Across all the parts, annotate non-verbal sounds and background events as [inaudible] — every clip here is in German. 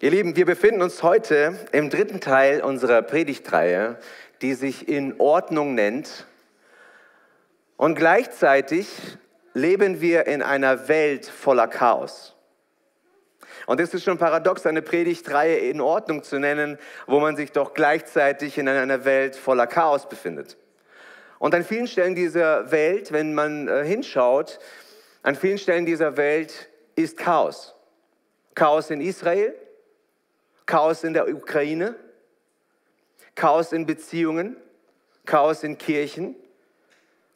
Ihr Lieben, wir befinden uns heute im dritten Teil unserer Predigtreihe, die sich in Ordnung nennt. Und gleichzeitig leben wir in einer Welt voller Chaos. Und es ist schon paradox, eine Predigtreihe in Ordnung zu nennen, wo man sich doch gleichzeitig in einer Welt voller Chaos befindet. Und an vielen Stellen dieser Welt, wenn man äh, hinschaut, an vielen Stellen dieser Welt ist Chaos. Chaos in Israel, Chaos in der Ukraine, Chaos in Beziehungen, Chaos in Kirchen,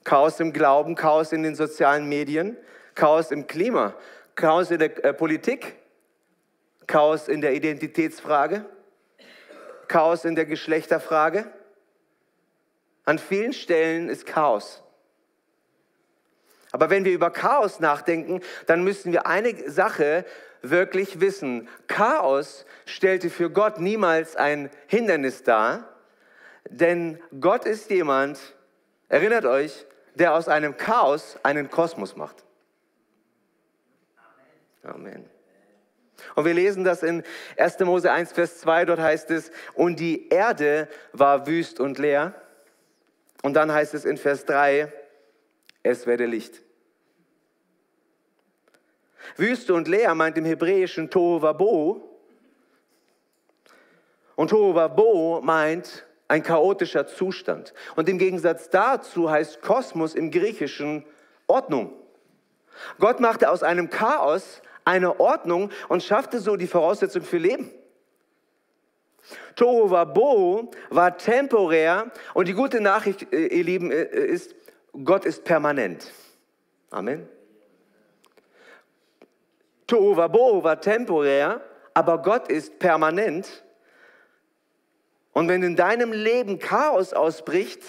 Chaos im Glauben, Chaos in den sozialen Medien, Chaos im Klima, Chaos in der äh, Politik, Chaos in der Identitätsfrage, Chaos in der Geschlechterfrage. An vielen Stellen ist Chaos. Aber wenn wir über Chaos nachdenken, dann müssen wir eine Sache wirklich wissen. Chaos stellte für Gott niemals ein Hindernis dar, denn Gott ist jemand, erinnert euch, der aus einem Chaos einen Kosmos macht. Amen. Und wir lesen das in 1. Mose 1, Vers 2, dort heißt es, und die Erde war wüst und leer. Und dann heißt es in Vers 3, es werde Licht. Wüste und leer meint im Hebräischen Tohuwabo. Und Tohuwabo meint ein chaotischer Zustand. Und im Gegensatz dazu heißt Kosmos im Griechischen Ordnung. Gott machte aus einem Chaos eine Ordnung und schaffte so die Voraussetzung für Leben. Tohuwabo war temporär und die gute Nachricht, äh, ihr Lieben, äh, ist, Gott ist permanent. Amen. Tohuwabo war temporär, aber Gott ist permanent. Und wenn in deinem Leben Chaos ausbricht,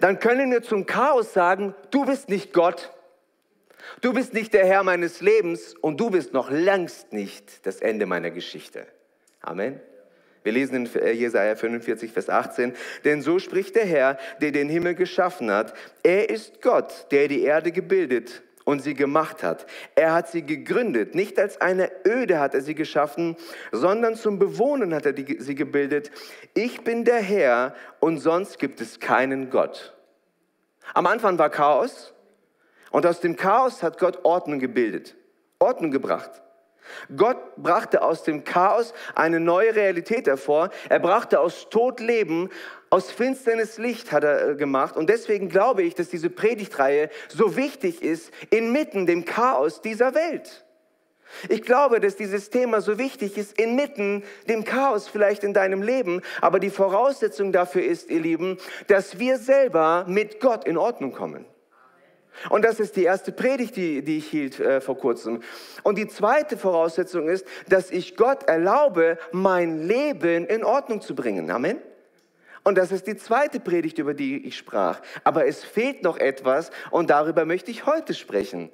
dann können wir zum Chaos sagen, du bist nicht Gott, du bist nicht der Herr meines Lebens und du bist noch längst nicht das Ende meiner Geschichte. Amen. Wir lesen in äh, Jesaja 45, Vers 18. Denn so spricht der Herr, der den Himmel geschaffen hat. Er ist Gott, der die Erde gebildet und sie gemacht hat. Er hat sie gegründet. Nicht als eine Öde hat er sie geschaffen, sondern zum Bewohnen hat er sie gebildet. Ich bin der Herr und sonst gibt es keinen Gott. Am Anfang war Chaos und aus dem Chaos hat Gott Ordnung gebildet, Ordnung gebracht. Gott brachte aus dem Chaos eine neue Realität hervor. Er brachte aus Tod Leben, aus Finsternis Licht hat er äh, gemacht. Und deswegen glaube ich, dass diese Predigtreihe so wichtig ist inmitten dem Chaos dieser Welt. Ich glaube, dass dieses Thema so wichtig ist inmitten dem Chaos vielleicht in deinem Leben. Aber die Voraussetzung dafür ist, ihr Lieben, dass wir selber mit Gott in Ordnung kommen. Und das ist die erste Predigt, die, die ich hielt äh, vor kurzem. Und die zweite Voraussetzung ist, dass ich Gott erlaube, mein Leben in Ordnung zu bringen. Amen. Und das ist die zweite Predigt, über die ich sprach. Aber es fehlt noch etwas und darüber möchte ich heute sprechen.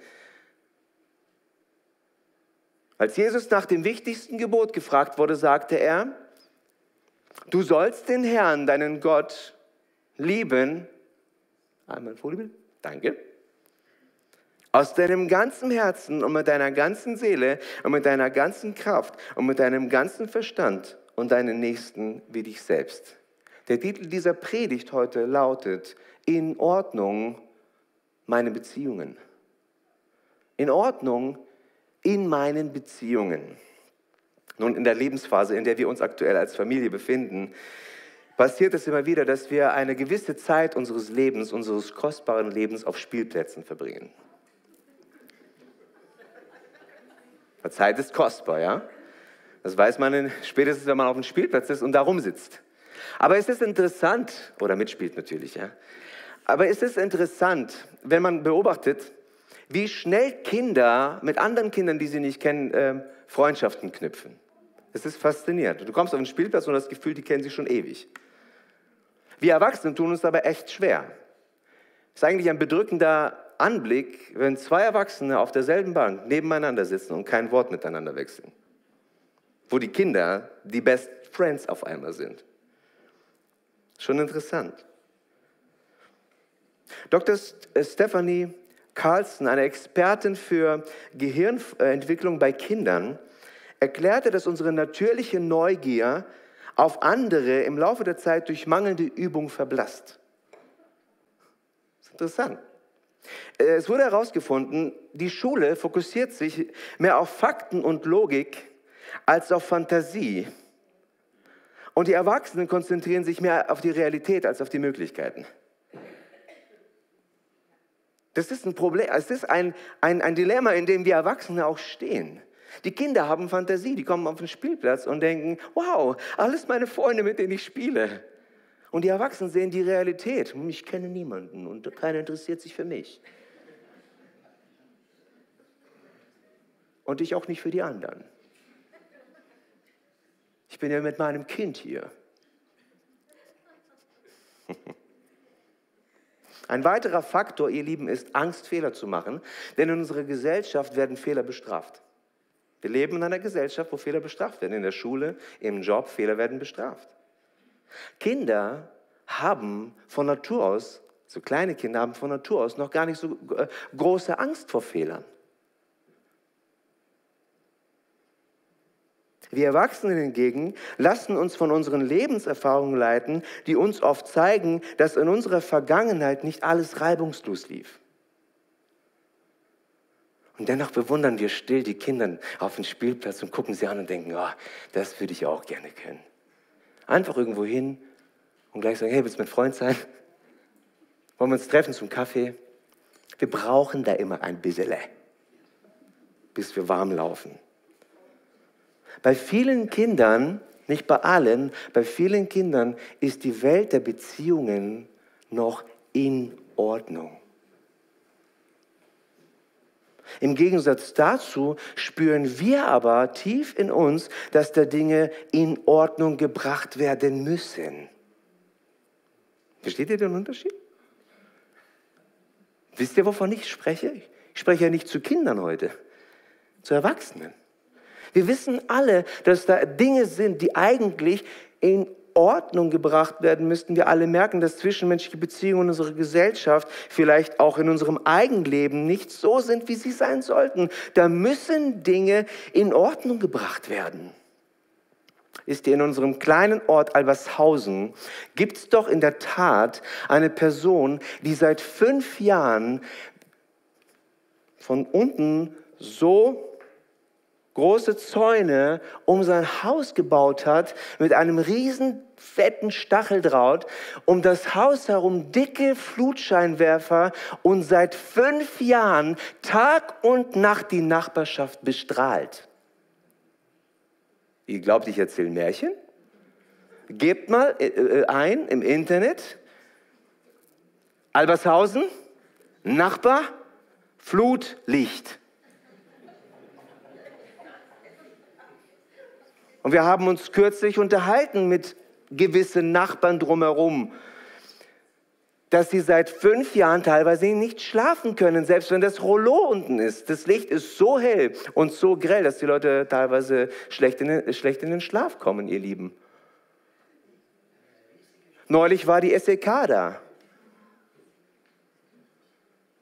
Als Jesus nach dem wichtigsten Gebot gefragt wurde, sagte er, du sollst den Herrn, deinen Gott, lieben. Einmal Folie, danke aus deinem ganzen Herzen und mit deiner ganzen Seele und mit deiner ganzen Kraft und mit deinem ganzen Verstand und deinen Nächsten wie dich selbst. Der Titel dieser Predigt heute lautet, in Ordnung meine Beziehungen. In Ordnung in meinen Beziehungen. Nun, in der Lebensphase, in der wir uns aktuell als Familie befinden, passiert es immer wieder, dass wir eine gewisse Zeit unseres Lebens, unseres kostbaren Lebens auf Spielplätzen verbringen. Zeit ist kostbar, ja? Das weiß man spätestens, wenn man auf dem Spielplatz ist und da rumsitzt. Aber es ist interessant, oder mitspielt natürlich, ja? Aber es ist interessant, wenn man beobachtet, wie schnell Kinder mit anderen Kindern, die sie nicht kennen, äh, Freundschaften knüpfen. Es ist faszinierend. Du kommst auf den Spielplatz und hast das Gefühl, die kennen sich schon ewig. Wir Erwachsene tun uns aber echt schwer. Es ist eigentlich ein bedrückender Anblick, wenn zwei Erwachsene auf derselben Bank nebeneinander sitzen und kein Wort miteinander wechseln. Wo die Kinder die Best Friends auf einmal sind. Schon interessant. Dr. Äh, Stephanie Carlson, eine Expertin für Gehirnentwicklung bei Kindern, erklärte, dass unsere natürliche Neugier auf andere im Laufe der Zeit durch mangelnde Übung verblasst. Das ist interessant. Es wurde herausgefunden, die Schule fokussiert sich mehr auf Fakten und Logik als auf Fantasie. Und die Erwachsenen konzentrieren sich mehr auf die Realität als auf die Möglichkeiten. Das ist ein Problem, es ist ein, ein, ein Dilemma, in dem wir Erwachsene auch stehen. Die Kinder haben Fantasie, die kommen auf den Spielplatz und denken, wow, alles meine Freunde, mit denen ich spiele. Und die Erwachsenen sehen die Realität. Ich kenne niemanden und keiner interessiert sich für mich. Und ich auch nicht für die anderen. Ich bin ja mit meinem Kind hier. [laughs] Ein weiterer Faktor, ihr Lieben, ist Angst, Fehler zu machen, denn in unserer Gesellschaft werden Fehler bestraft. Wir leben in einer Gesellschaft, wo Fehler bestraft werden. In der Schule, im Job, Fehler werden bestraft. Kinder haben von Natur aus, so kleine Kinder haben von Natur aus noch gar nicht so äh, große Angst vor Fehlern. Wir Erwachsenen hingegen lassen uns von unseren Lebenserfahrungen leiten, die uns oft zeigen, dass in unserer Vergangenheit nicht alles reibungslos lief. Und dennoch bewundern wir still die Kinder auf dem Spielplatz und gucken sie an und denken, oh, das würde ich auch gerne können. Einfach irgendwo hin und gleich sagen, hey, willst du mein Freund sein? Wollen wir uns treffen zum Kaffee? Wir brauchen da immer ein bisschen, bis wir warm laufen. Bei vielen Kindern, nicht bei allen, bei vielen Kindern ist die Welt der Beziehungen noch in Ordnung. Im Gegensatz dazu spüren wir aber tief in uns, dass da Dinge in Ordnung gebracht werden müssen. Versteht ihr den Unterschied? Wisst ihr, wovon ich spreche? Ich spreche ja nicht zu Kindern heute, zu Erwachsenen. Wir wissen alle, dass da Dinge sind, die eigentlich in Ordnung gebracht werden müssten. Wir alle merken, dass zwischenmenschliche Beziehungen in unserer Gesellschaft, vielleicht auch in unserem Eigenleben, nicht so sind, wie sie sein sollten. Da müssen Dinge in Ordnung gebracht werden. Ist ihr in unserem kleinen Ort Albershausen, gibt es doch in der Tat eine Person, die seit fünf Jahren von unten so große Zäune um sein Haus gebaut hat, mit einem riesen fetten Stacheldraht, um das Haus herum dicke Flutscheinwerfer und seit fünf Jahren Tag und Nacht die Nachbarschaft bestrahlt. Ihr glaubt, ich erzähle Märchen? Gebt mal äh, äh, ein im Internet, Albershausen, Nachbar, Flutlicht. Und wir haben uns kürzlich unterhalten mit gewissen Nachbarn drumherum, dass sie seit fünf Jahren teilweise nicht schlafen können, selbst wenn das Rollo unten ist. Das Licht ist so hell und so grell, dass die Leute teilweise schlecht in den, schlecht in den Schlaf kommen, ihr Lieben. Neulich war die SEK da.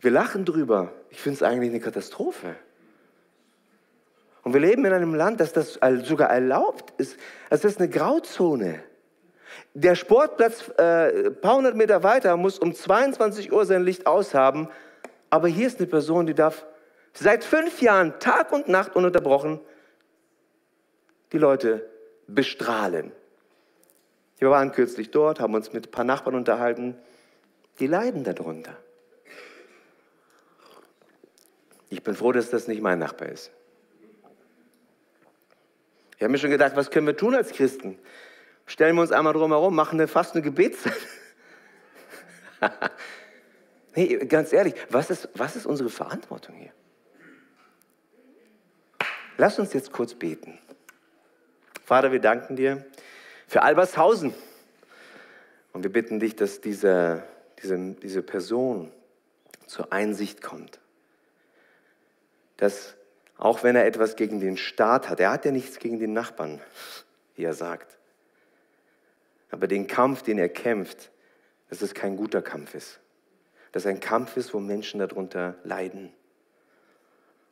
Wir lachen drüber. Ich finde es eigentlich eine Katastrophe. Und wir leben in einem Land, das das sogar erlaubt ist. Das ist eine Grauzone. Der Sportplatz äh, ein paar hundert Meter weiter muss um 22 Uhr sein Licht aushaben. Aber hier ist eine Person, die darf seit fünf Jahren Tag und Nacht ununterbrochen die Leute bestrahlen. Wir waren kürzlich dort, haben uns mit ein paar Nachbarn unterhalten. Die leiden darunter. Ich bin froh, dass das nicht mein Nachbar ist. Ich habe mir schon gedacht, was können wir tun als Christen? Stellen wir uns einmal drumherum, machen wir fast eine Gebetszeit. [laughs] nee, ganz ehrlich, was ist, was ist unsere Verantwortung hier? Lass uns jetzt kurz beten. Vater, wir danken dir für Albershausen. Und wir bitten dich, dass diese, diese, diese Person zur Einsicht kommt. Dass auch wenn er etwas gegen den Staat hat. Er hat ja nichts gegen den Nachbarn, wie er sagt. Aber den Kampf, den er kämpft, dass es kein guter Kampf ist. Dass es ein Kampf ist, wo Menschen darunter leiden.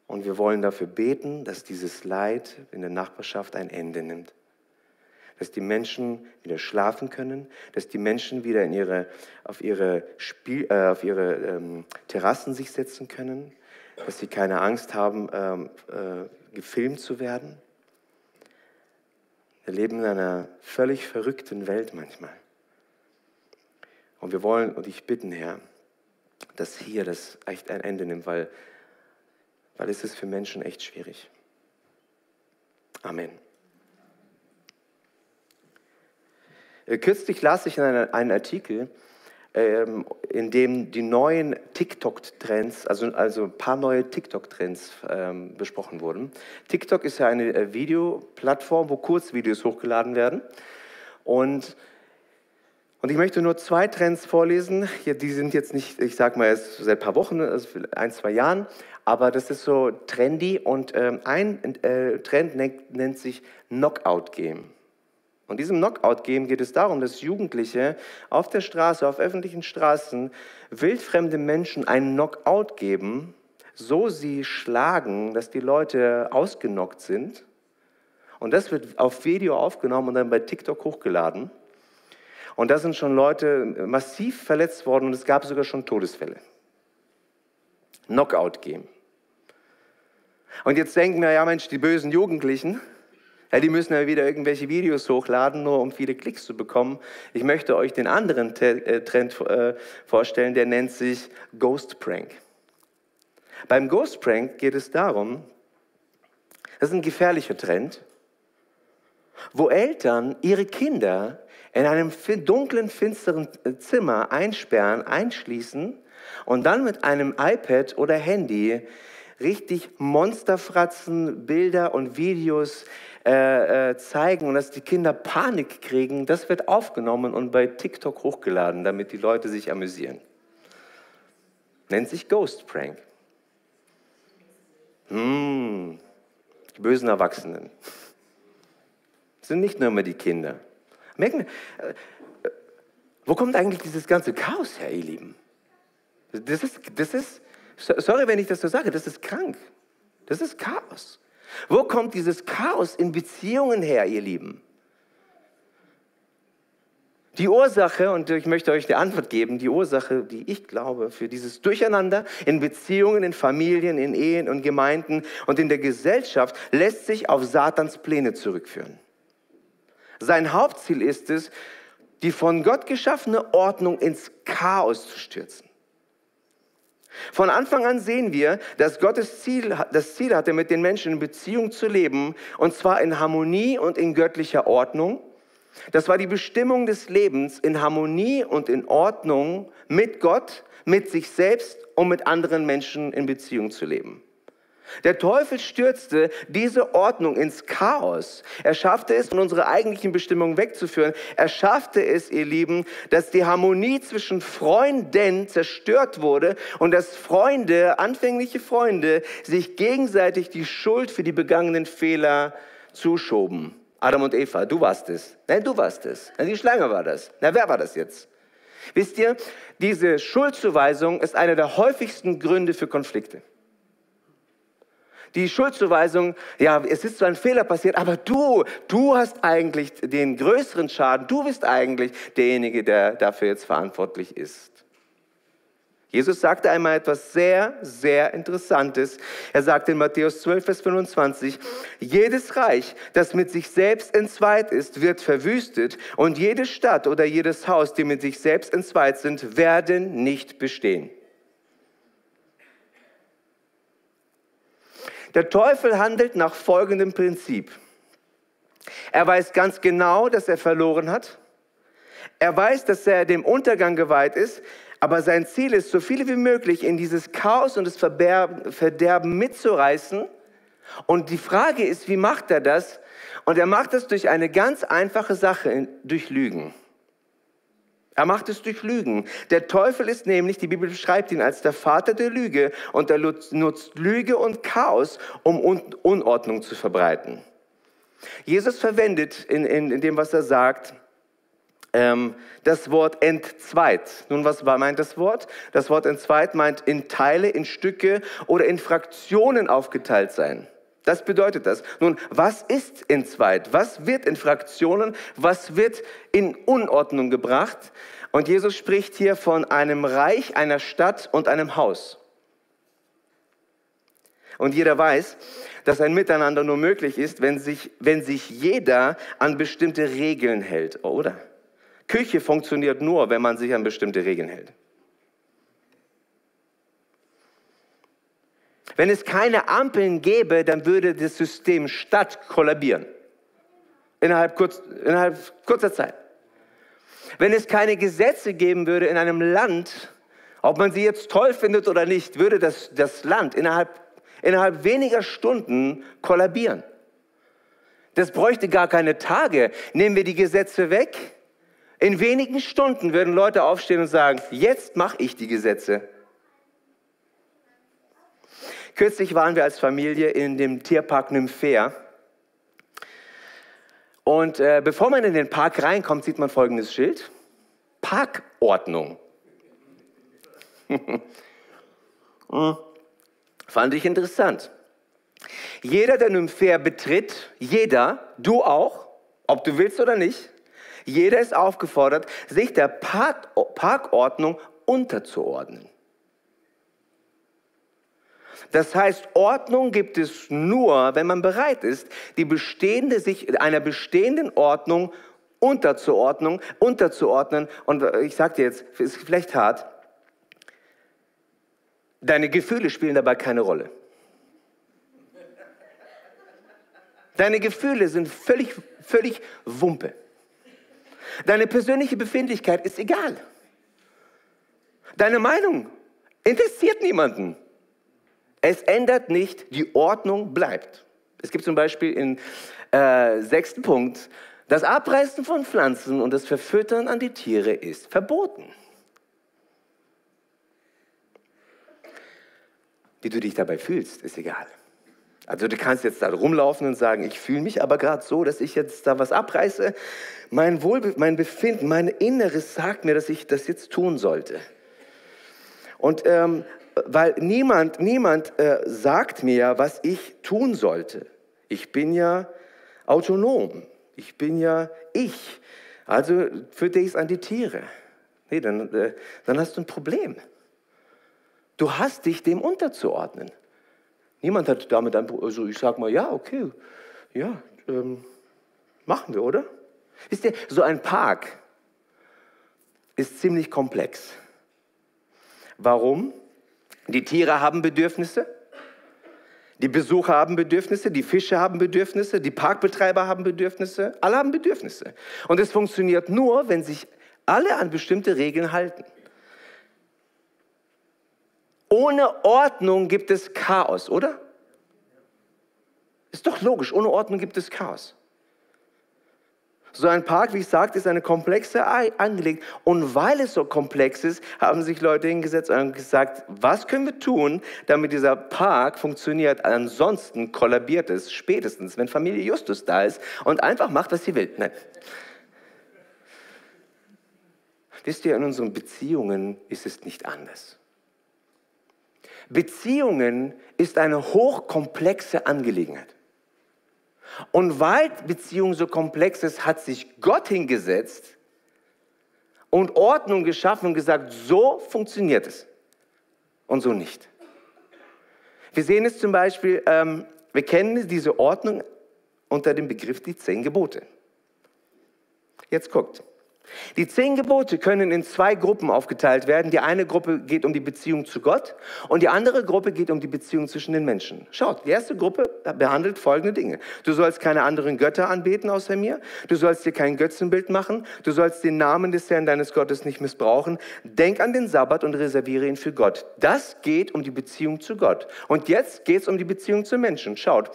Und wir wollen dafür beten, dass dieses Leid in der Nachbarschaft ein Ende nimmt. Dass die Menschen wieder schlafen können, dass die Menschen wieder in ihre, auf ihre, Spiel, äh, auf ihre ähm, Terrassen sich setzen können, dass sie keine Angst haben, ähm, äh, gefilmt zu werden. Wir leben in einer völlig verrückten Welt manchmal. Und wir wollen und ich bitten, Herr, dass hier das echt ein Ende nimmt, weil, weil es ist für Menschen echt schwierig. Amen. Äh, kürzlich las ich einen Artikel, ähm, in dem die neuen TikTok-Trends, also, also ein paar neue TikTok-Trends ähm, besprochen wurden. TikTok ist ja eine äh, Videoplattform, wo Kurzvideos hochgeladen werden. Und, und ich möchte nur zwei Trends vorlesen. Hier, die sind jetzt nicht, ich sage mal, erst seit ein paar Wochen, also ein, zwei Jahren, aber das ist so trendy. Und ähm, ein äh, Trend nennt, nennt sich Knockout Game. Und diesem Knockout-Game geht es darum, dass Jugendliche auf der Straße, auf öffentlichen Straßen wildfremde Menschen einen Knockout geben, so sie schlagen, dass die Leute ausgenockt sind. Und das wird auf Video aufgenommen und dann bei TikTok hochgeladen. Und da sind schon Leute massiv verletzt worden und es gab sogar schon Todesfälle. Knockout-Game. Und jetzt denken wir, ja Mensch, die bösen Jugendlichen, ja, die müssen ja wieder irgendwelche Videos hochladen, nur um viele Klicks zu bekommen. Ich möchte euch den anderen äh, Trend äh, vorstellen, der nennt sich Ghost Prank. Beim Ghost Prank geht es darum, das ist ein gefährlicher Trend, wo Eltern ihre Kinder in einem dunklen, finsteren äh, Zimmer einsperren, einschließen und dann mit einem iPad oder Handy richtig Monsterfratzen, Bilder und Videos äh, äh, zeigen und dass die Kinder Panik kriegen, das wird aufgenommen und bei TikTok hochgeladen, damit die Leute sich amüsieren. Nennt sich Ghost Prank. Hm, die bösen Erwachsenen. Das sind nicht nur immer die Kinder. Merken wir, äh, wo kommt eigentlich dieses ganze Chaos her, ihr Lieben? Das ist, das ist, sorry, wenn ich das so sage, das ist krank. Das ist Chaos. Wo kommt dieses Chaos in Beziehungen her, ihr Lieben? Die Ursache, und ich möchte euch die Antwort geben, die Ursache, die ich glaube, für dieses Durcheinander in Beziehungen, in Familien, in Ehen und Gemeinden und in der Gesellschaft lässt sich auf Satans Pläne zurückführen. Sein Hauptziel ist es, die von Gott geschaffene Ordnung ins Chaos zu stürzen. Von Anfang an sehen wir, dass Gott das Ziel, das Ziel hatte, mit den Menschen in Beziehung zu leben, und zwar in Harmonie und in göttlicher Ordnung. Das war die Bestimmung des Lebens, in Harmonie und in Ordnung mit Gott, mit sich selbst und mit anderen Menschen in Beziehung zu leben. Der Teufel stürzte diese Ordnung ins Chaos. Er schaffte es, von unserer eigentlichen Bestimmung wegzuführen. Er schaffte es, ihr Lieben, dass die Harmonie zwischen Freunden zerstört wurde und dass Freunde, anfängliche Freunde, sich gegenseitig die Schuld für die begangenen Fehler zuschoben. Adam und Eva, du warst es. Nein, du warst es. Nein, die Schlange war das. Na, wer war das jetzt? Wisst ihr, diese Schuldzuweisung ist einer der häufigsten Gründe für Konflikte die Schuldzuweisung, ja, es ist so ein Fehler passiert, aber du, du hast eigentlich den größeren Schaden, du bist eigentlich derjenige, der dafür jetzt verantwortlich ist. Jesus sagte einmal etwas sehr, sehr Interessantes. Er sagte in Matthäus 12, Vers 25, jedes Reich, das mit sich selbst entzweit ist, wird verwüstet und jede Stadt oder jedes Haus, die mit sich selbst entzweit sind, werden nicht bestehen. Der Teufel handelt nach folgendem Prinzip. Er weiß ganz genau, dass er verloren hat. Er weiß, dass er dem Untergang geweiht ist, aber sein Ziel ist, so viele wie möglich in dieses Chaos und das Verderben mitzureißen. Und die Frage ist, wie macht er das? Und er macht das durch eine ganz einfache Sache, durch Lügen. Er macht es durch Lügen. Der Teufel ist nämlich, die Bibel beschreibt ihn als der Vater der Lüge und er nutzt Lüge und Chaos, um Unordnung zu verbreiten. Jesus verwendet in, in, in dem, was er sagt, ähm, das Wort entzweit. Nun, was meint das Wort? Das Wort entzweit meint in Teile, in Stücke oder in Fraktionen aufgeteilt sein. Das bedeutet das. Nun, was ist entzweit? Was wird in Fraktionen? Was wird in Unordnung gebracht? Und Jesus spricht hier von einem Reich, einer Stadt und einem Haus. Und jeder weiß, dass ein Miteinander nur möglich ist, wenn sich, wenn sich jeder an bestimmte Regeln hält, oder? Küche funktioniert nur, wenn man sich an bestimmte Regeln hält. Wenn es keine Ampeln gäbe, dann würde das System Stadt kollabieren. Innerhalb, kurz, innerhalb kurzer Zeit. Wenn es keine Gesetze geben würde in einem Land, ob man sie jetzt toll findet oder nicht, würde das, das Land innerhalb, innerhalb weniger Stunden kollabieren. Das bräuchte gar keine Tage. Nehmen wir die Gesetze weg. In wenigen Stunden würden Leute aufstehen und sagen, jetzt mache ich die Gesetze. Kürzlich waren wir als Familie in dem Tierpark Nymphaea. Und äh, bevor man in den Park reinkommt, sieht man folgendes Schild. Parkordnung. [laughs] hm. Fand ich interessant. Jeder, der Nymphaea betritt, jeder, du auch, ob du willst oder nicht, jeder ist aufgefordert, sich der Park Parkordnung unterzuordnen. Das heißt, Ordnung gibt es nur, wenn man bereit ist, die bestehende, sich einer bestehenden Ordnung unterzuordnen, unterzuordnen. Und ich sage dir jetzt, ist vielleicht hart, deine Gefühle spielen dabei keine Rolle. Deine Gefühle sind völlig, völlig Wumpe. Deine persönliche Befindlichkeit ist egal. Deine Meinung interessiert niemanden. Es ändert nicht, die Ordnung bleibt. Es gibt zum Beispiel im äh, sechsten Punkt, das Abreißen von Pflanzen und das Verfüttern an die Tiere ist verboten. Wie du dich dabei fühlst, ist egal. Also du kannst jetzt da rumlaufen und sagen, ich fühle mich aber gerade so, dass ich jetzt da was abreiße. Mein Wohlbe mein Befinden, mein Inneres sagt mir, dass ich das jetzt tun sollte. Und ähm, weil niemand, niemand äh, sagt mir, was ich tun sollte. Ich bin ja autonom. Ich bin ja ich. Also führe ich es an die Tiere. Nee, dann, äh, dann hast du ein Problem. Du hast dich dem unterzuordnen. Niemand hat damit ein Problem. Also ich sage mal, ja, okay, ja, ähm, machen wir, oder? Wisst ihr, so ein Park ist ziemlich komplex. Warum? Die Tiere haben Bedürfnisse, die Besucher haben Bedürfnisse, die Fische haben Bedürfnisse, die Parkbetreiber haben Bedürfnisse, alle haben Bedürfnisse. Und es funktioniert nur, wenn sich alle an bestimmte Regeln halten. Ohne Ordnung gibt es Chaos, oder? Ist doch logisch, ohne Ordnung gibt es Chaos. So ein Park, wie ich sagte, ist eine komplexe Angelegenheit. Und weil es so komplex ist, haben sich Leute hingesetzt und gesagt, was können wir tun, damit dieser Park funktioniert? Ansonsten kollabiert es spätestens, wenn Familie Justus da ist und einfach macht, was sie will. Nein. Wisst ihr, in unseren Beziehungen ist es nicht anders. Beziehungen ist eine hochkomplexe Angelegenheit. Und weil Beziehung so komplex ist, hat sich Gott hingesetzt und Ordnung geschaffen und gesagt, so funktioniert es und so nicht. Wir sehen es zum Beispiel, ähm, wir kennen diese Ordnung unter dem Begriff die zehn Gebote. Jetzt guckt. Die zehn Gebote können in zwei Gruppen aufgeteilt werden. Die eine Gruppe geht um die Beziehung zu Gott und die andere Gruppe geht um die Beziehung zwischen den Menschen. Schaut, die erste Gruppe behandelt folgende Dinge. Du sollst keine anderen Götter anbeten außer mir. Du sollst dir kein Götzenbild machen. Du sollst den Namen des Herrn deines Gottes nicht missbrauchen. Denk an den Sabbat und reserviere ihn für Gott. Das geht um die Beziehung zu Gott. Und jetzt geht es um die Beziehung zu Menschen. Schaut,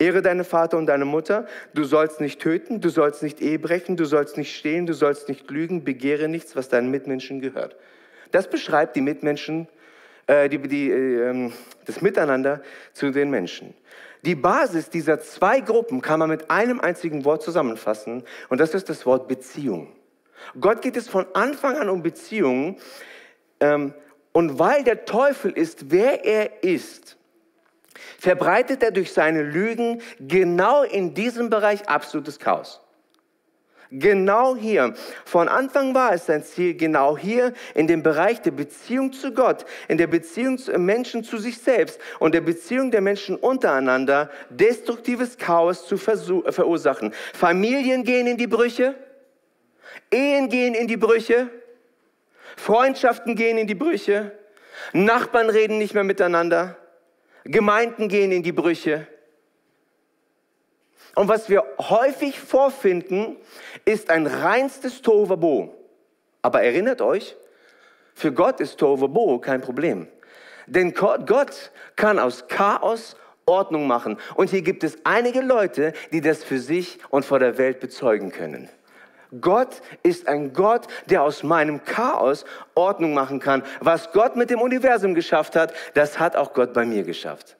Ehre deine Vater und deine Mutter. Du sollst nicht töten, du sollst nicht Ehe brechen, du sollst nicht stehlen, du sollst nicht lügen, begehre nichts, was deinen Mitmenschen gehört. Das beschreibt die Mitmenschen, äh, die, die, äh, das Miteinander zu den Menschen. Die Basis dieser zwei Gruppen kann man mit einem einzigen Wort zusammenfassen und das ist das Wort Beziehung. Gott geht es von Anfang an um Beziehungen. Ähm, und weil der Teufel ist, wer er ist, verbreitet er durch seine Lügen genau in diesem Bereich absolutes Chaos. Genau hier. Von Anfang war es sein Ziel, genau hier in dem Bereich der Beziehung zu Gott, in der Beziehung der Menschen zu sich selbst und der Beziehung der Menschen untereinander destruktives Chaos zu verursachen. Familien gehen in die Brüche, Ehen gehen in die Brüche, Freundschaften gehen in die Brüche, Nachbarn reden nicht mehr miteinander, Gemeinden gehen in die Brüche. Und was wir häufig vorfinden, ist ein reinstes Tovabo. Aber erinnert euch, für Gott ist Tovabo kein Problem. Denn Gott kann aus Chaos Ordnung machen. Und hier gibt es einige Leute, die das für sich und vor der Welt bezeugen können. Gott ist ein Gott, der aus meinem Chaos Ordnung machen kann. Was Gott mit dem Universum geschafft hat, das hat auch Gott bei mir geschafft.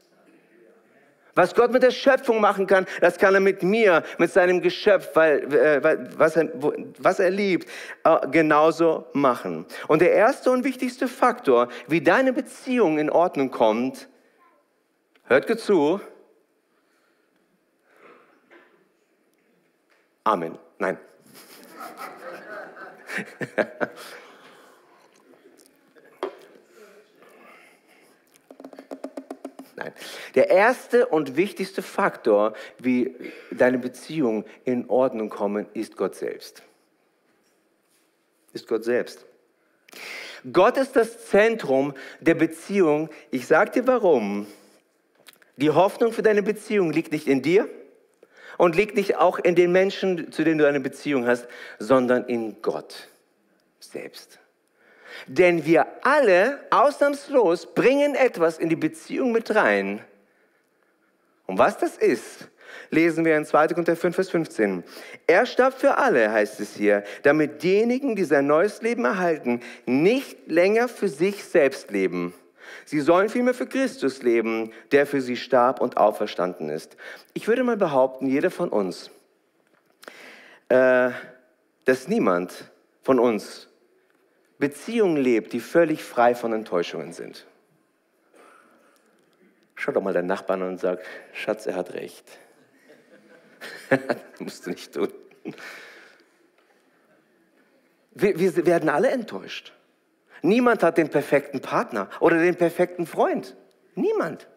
Was Gott mit der Schöpfung machen kann, das kann er mit mir, mit seinem Geschöpf, weil, äh, was, er, was er liebt, äh, genauso machen. Und der erste und wichtigste Faktor, wie deine Beziehung in Ordnung kommt, hört gut zu. Amen. Nein. [laughs] Nein. Der erste und wichtigste Faktor, wie deine Beziehungen in Ordnung kommen, ist Gott selbst. Ist Gott selbst. Gott ist das Zentrum der Beziehung. Ich sage dir warum. Die Hoffnung für deine Beziehung liegt nicht in dir und liegt nicht auch in den Menschen, zu denen du eine Beziehung hast, sondern in Gott selbst. Denn wir alle, ausnahmslos, bringen etwas in die Beziehung mit rein. Und was das ist, lesen wir in 2. Korinther 5, Vers 15. Er starb für alle, heißt es hier, damit diejenigen, die sein neues Leben erhalten, nicht länger für sich selbst leben. Sie sollen vielmehr für Christus leben, der für sie starb und auferstanden ist. Ich würde mal behaupten, jeder von uns, äh, dass niemand von uns Beziehungen lebt, die völlig frei von Enttäuschungen sind. Schau doch mal deinen Nachbarn und sag, Schatz, er hat recht. [laughs] musst du nicht tun. Wir, wir werden alle enttäuscht. Niemand hat den perfekten Partner oder den perfekten Freund. Niemand.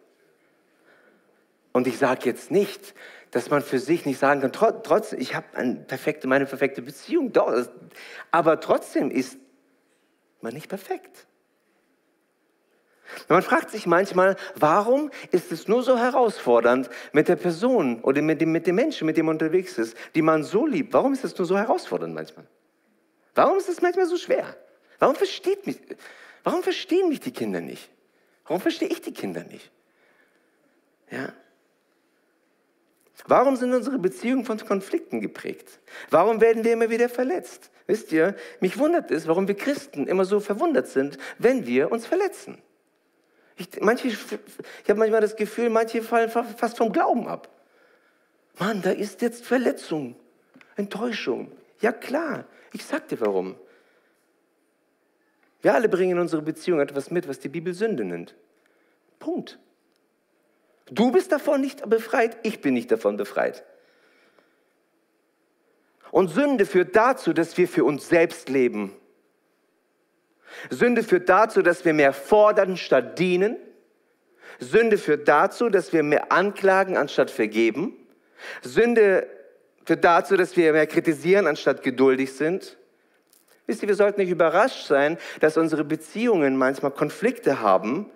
Und ich sage jetzt nicht, dass man für sich nicht sagen kann, trotzdem, ich habe perfekte, meine perfekte Beziehung. Doch, aber trotzdem ist man nicht perfekt. Man fragt sich manchmal, warum ist es nur so herausfordernd mit der Person oder mit dem, mit dem Menschen, mit dem man unterwegs ist, die man so liebt? Warum ist es nur so herausfordernd manchmal? Warum ist es manchmal so schwer? Warum, versteht mich, warum verstehen mich die Kinder nicht? Warum verstehe ich die Kinder nicht? Ja? Warum sind unsere Beziehungen von Konflikten geprägt? Warum werden wir immer wieder verletzt? Wisst ihr, mich wundert es, warum wir Christen immer so verwundert sind, wenn wir uns verletzen. Ich, ich habe manchmal das Gefühl, manche fallen fast vom Glauben ab. Mann, da ist jetzt Verletzung, Enttäuschung. Ja klar, ich sag dir warum. Wir alle bringen in unsere Beziehung etwas mit, was die Bibel Sünde nennt. Punkt. Du bist davon nicht befreit, ich bin nicht davon befreit. Und Sünde führt dazu, dass wir für uns selbst leben. Sünde führt dazu, dass wir mehr fordern statt dienen. Sünde führt dazu, dass wir mehr anklagen anstatt vergeben. Sünde führt dazu, dass wir mehr kritisieren anstatt geduldig sind. Wisst ihr, wir sollten nicht überrascht sein, dass unsere Beziehungen manchmal Konflikte haben,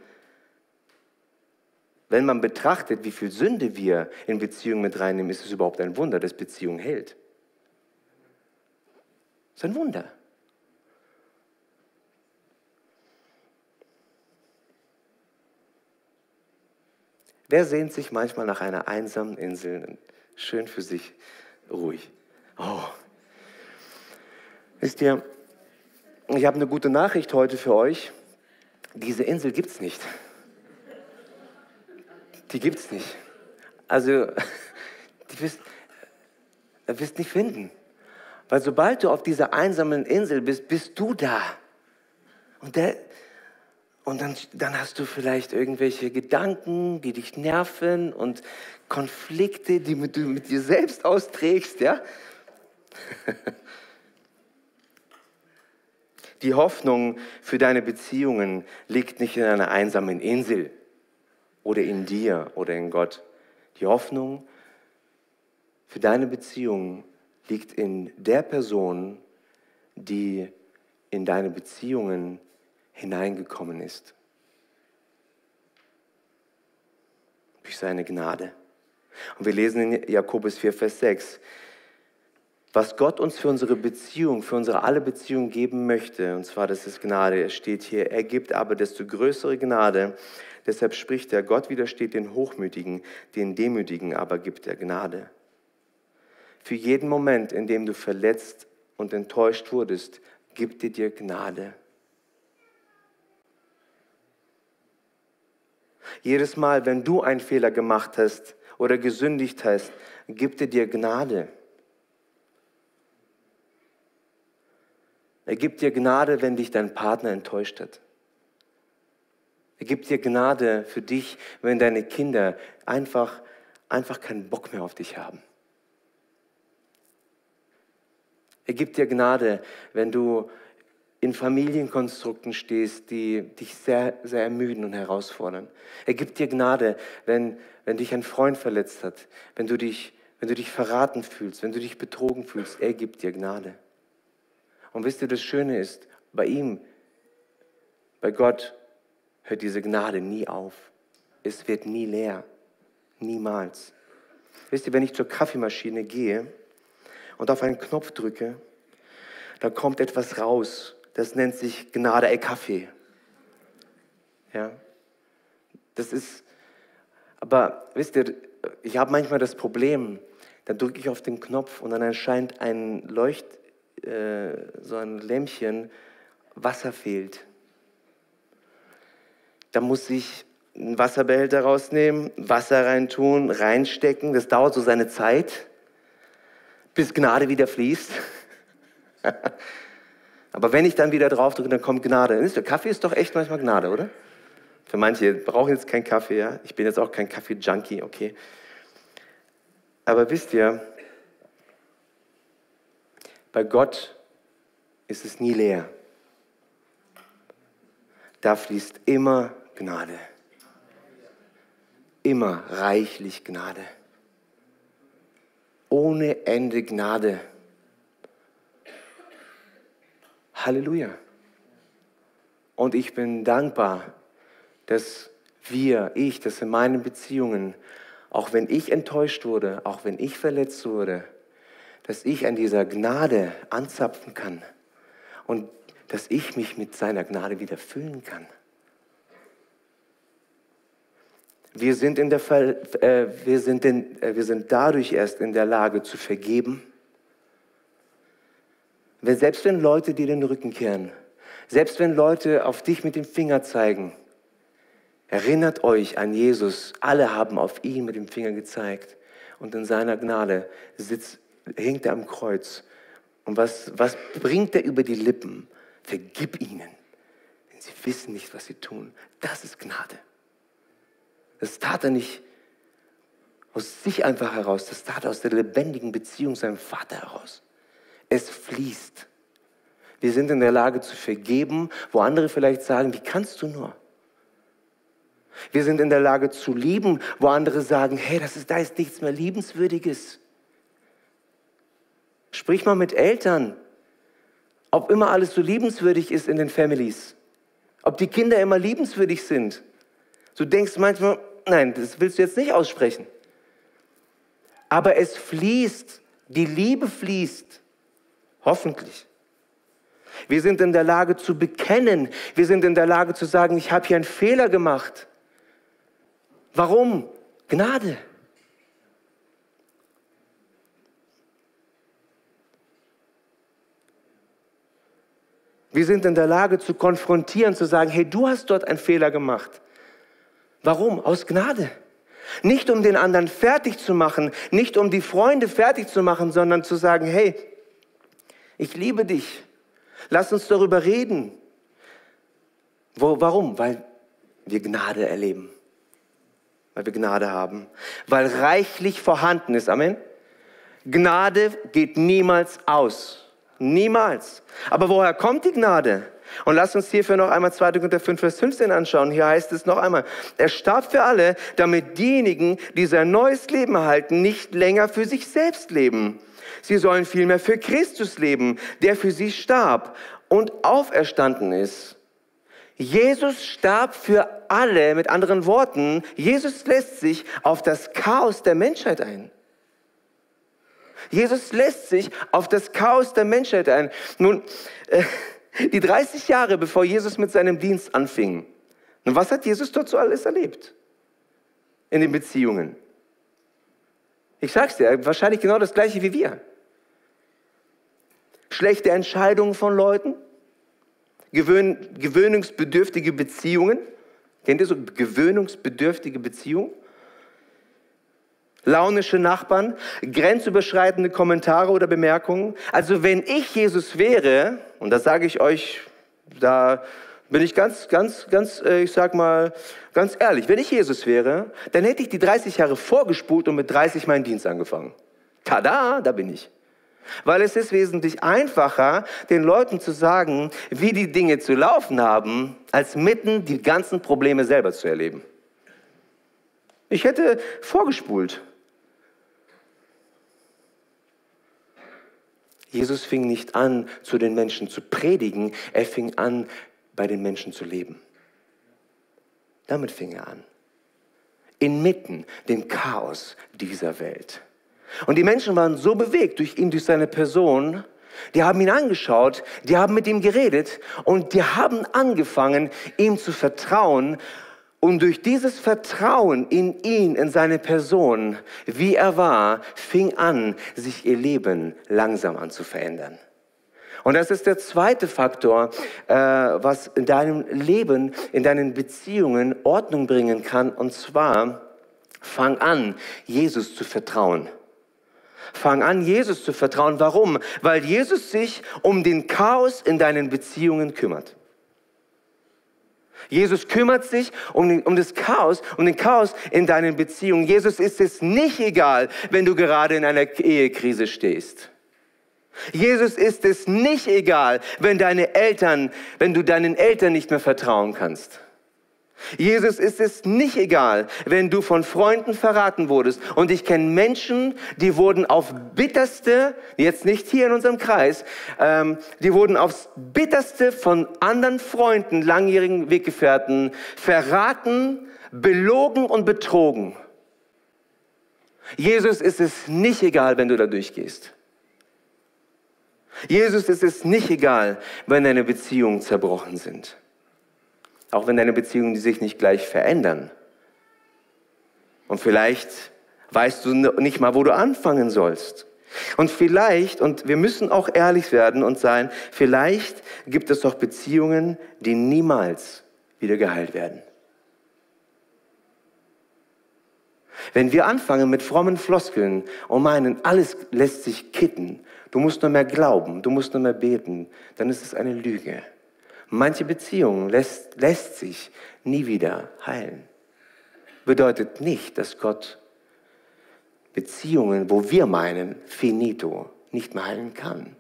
wenn man betrachtet, wie viel Sünde wir in Beziehungen mit reinnehmen, ist es überhaupt ein Wunder, dass Beziehung hält. Das ist ein Wunder. Wer sehnt sich manchmal nach einer einsamen Insel, schön für sich, ruhig? Oh. Wisst ihr, ich habe eine gute Nachricht heute für euch. Diese Insel gibt es nicht. Die gibt es nicht. Also, [laughs] die wirst, wirst nicht finden. Weil sobald du auf dieser einsamen Insel bist, bist du da. Und, der, und dann, dann hast du vielleicht irgendwelche Gedanken, die dich nerven und Konflikte, die du mit dir selbst austrägst, ja? [laughs] Die Hoffnung für deine Beziehungen liegt nicht in einer einsamen Insel oder in dir oder in Gott. Die Hoffnung für deine Beziehungen liegt in der Person, die in deine Beziehungen hineingekommen ist. Durch seine Gnade. Und wir lesen in Jakobus 4, Vers 6, was Gott uns für unsere Beziehung, für unsere alle Beziehungen geben möchte, und zwar das ist Gnade, es steht hier, er gibt aber desto größere Gnade, deshalb spricht er, Gott widersteht den Hochmütigen, den Demütigen aber gibt er Gnade. Für jeden Moment, in dem du verletzt und enttäuscht wurdest, gibt er dir Gnade. Jedes Mal, wenn du einen Fehler gemacht hast oder gesündigt hast, gibt er dir Gnade. Er gibt dir Gnade, wenn dich dein Partner enttäuscht hat. Er gibt dir Gnade für dich, wenn deine Kinder einfach, einfach keinen Bock mehr auf dich haben. Er gibt dir Gnade, wenn du in Familienkonstrukten stehst, die dich sehr, sehr ermüden und herausfordern. Er gibt dir Gnade, wenn, wenn dich ein Freund verletzt hat, wenn du, dich, wenn du dich verraten fühlst, wenn du dich betrogen fühlst. Er gibt dir Gnade. Und wisst ihr, das Schöne ist, bei ihm, bei Gott, hört diese Gnade nie auf. Es wird nie leer. Niemals. Wisst ihr, wenn ich zur Kaffeemaschine gehe und auf einen Knopf drücke, dann kommt etwas raus. Das nennt sich Gnade ey Kaffee. Ja. Das ist, aber wisst ihr, ich habe manchmal das Problem, dann drücke ich auf den Knopf und dann erscheint ein Leucht, äh, so ein Lämpchen, Wasser fehlt. Da muss ich einen Wasserbehälter rausnehmen, Wasser reintun, reinstecken. Das dauert so seine Zeit, bis Gnade wieder fließt. [laughs] Aber wenn ich dann wieder drauf drücke, dann kommt Gnade. Kaffee ist doch echt manchmal Gnade, oder? Für manche brauchen jetzt keinen Kaffee, ja. Ich bin jetzt auch kein Kaffee-Junkie, okay. Aber wisst ihr, bei Gott ist es nie leer. Da fließt immer Gnade. Immer reichlich Gnade. Ohne Ende Gnade. Halleluja. Und ich bin dankbar, dass wir, ich, dass in meinen Beziehungen, auch wenn ich enttäuscht wurde, auch wenn ich verletzt wurde, dass ich an dieser Gnade anzapfen kann und dass ich mich mit seiner Gnade wieder füllen kann. Wir sind, in der Fall, äh, wir, sind in, äh, wir sind dadurch erst in der Lage zu vergeben, wenn, selbst wenn Leute dir den Rücken kehren, selbst wenn Leute auf dich mit dem Finger zeigen, erinnert euch an Jesus. Alle haben auf ihn mit dem Finger gezeigt und in seiner Gnade sitzt hängt er am Kreuz. Und was, was bringt er über die Lippen? Vergib ihnen, denn sie wissen nicht, was sie tun. Das ist Gnade. Das tat er nicht aus sich einfach heraus, das tat er aus der lebendigen Beziehung seinem Vater heraus. Es fließt. Wir sind in der Lage zu vergeben, wo andere vielleicht sagen, wie kannst du nur? Wir sind in der Lage zu lieben, wo andere sagen, hey, das ist, da ist nichts mehr Liebenswürdiges. Sprich mal mit Eltern, ob immer alles so liebenswürdig ist in den Families. Ob die Kinder immer liebenswürdig sind. Du denkst manchmal, nein, das willst du jetzt nicht aussprechen. Aber es fließt, die Liebe fließt. Hoffentlich. Wir sind in der Lage zu bekennen. Wir sind in der Lage zu sagen, ich habe hier einen Fehler gemacht. Warum? Gnade. Wir sind in der Lage zu konfrontieren, zu sagen, hey, du hast dort einen Fehler gemacht. Warum? Aus Gnade. Nicht um den anderen fertig zu machen, nicht um die Freunde fertig zu machen, sondern zu sagen, hey, Ich liebe dich. Lass uns darüber reden. Wo, warum? Weil wir Gnade erleben. Weil wir Gnade haben. Weil reichlich vorhanden ist. Amen. Gnade geht niemals aus. Niemals. Aber woher kommt die Gnade? Und lasst uns hierfür noch einmal 2. Korinther 5, Vers 15 anschauen. Hier heißt es noch einmal, er starb für alle, damit diejenigen, die sein neues Leben erhalten, nicht länger für sich selbst leben. Sie sollen vielmehr für Christus leben, der für sie starb und auferstanden ist. Jesus starb für alle, mit anderen Worten, Jesus lässt sich auf das Chaos der Menschheit ein. Jesus lässt sich auf das Chaos der Menschheit ein. Nun, äh, die 30 Jahre bevor Jesus mit seinem Dienst anfing, nun, was hat Jesus dort so alles erlebt? In den Beziehungen. Ich sag's dir, wahrscheinlich genau das gleiche wie wir. Schlechte Entscheidungen von Leuten, gewöhn, gewöhnungsbedürftige Beziehungen. Kennt ihr so gewöhnungsbedürftige Beziehungen? Launische Nachbarn, grenzüberschreitende Kommentare oder Bemerkungen. Also wenn ich Jesus wäre, und das sage ich euch, da bin ich ganz, ganz, ganz, äh, ich sag mal, ganz ehrlich, wenn ich Jesus wäre, dann hätte ich die 30 Jahre vorgespult und mit 30 meinen Dienst angefangen. Tada, da bin ich. Weil es ist wesentlich einfacher, den Leuten zu sagen, wie die Dinge zu laufen haben, als mitten die ganzen Probleme selber zu erleben. Ich hätte vorgespult. Jesus fing nicht an, zu den Menschen zu predigen, er fing an, bei den Menschen zu leben. Damit fing er an. Inmitten dem Chaos dieser Welt. Und die Menschen waren so bewegt durch ihn, durch seine Person, die haben ihn angeschaut, die haben mit ihm geredet und die haben angefangen, ihm zu vertrauen und durch dieses Vertrauen in ihn, in seine Person, wie er war, fing an, sich ihr Leben langsam an zu verändern. Und das ist der zweite Faktor, äh, was in deinem Leben, in deinen Beziehungen Ordnung bringen kann. Und zwar, fang an, Jesus zu vertrauen. Fang an, Jesus zu vertrauen. Warum? Weil Jesus sich um den Chaos in deinen Beziehungen kümmert. Jesus kümmert sich um, um das Chaos, um den Chaos in deinen Beziehungen. Jesus ist es nicht egal, wenn du gerade in einer Ehekrise stehst. Jesus ist es nicht egal, wenn deine Eltern, wenn du deinen Eltern nicht mehr vertrauen kannst. Jesus ist es nicht egal, wenn du von Freunden verraten wurdest. Und ich kenne Menschen, die wurden auf bitterste, jetzt nicht hier in unserem Kreis, ähm, die wurden aufs bitterste von anderen Freunden, langjährigen Weggefährten, verraten, belogen und betrogen. Jesus ist es nicht egal, wenn du da durchgehst. Jesus ist es nicht egal, wenn deine Beziehungen zerbrochen sind. Auch wenn deine Beziehungen sich nicht gleich verändern. Und vielleicht weißt du nicht mal, wo du anfangen sollst. Und vielleicht, und wir müssen auch ehrlich werden und sein, vielleicht gibt es doch Beziehungen, die niemals wieder geheilt werden. Wenn wir anfangen mit frommen Floskeln und meinen, alles lässt sich kitten, du musst nur mehr glauben, du musst nur mehr beten, dann ist es eine Lüge. Manche Beziehungen lässt, lässt sich nie wieder heilen. Bedeutet nicht, dass Gott Beziehungen, wo wir meinen, finito, nicht mehr heilen kann.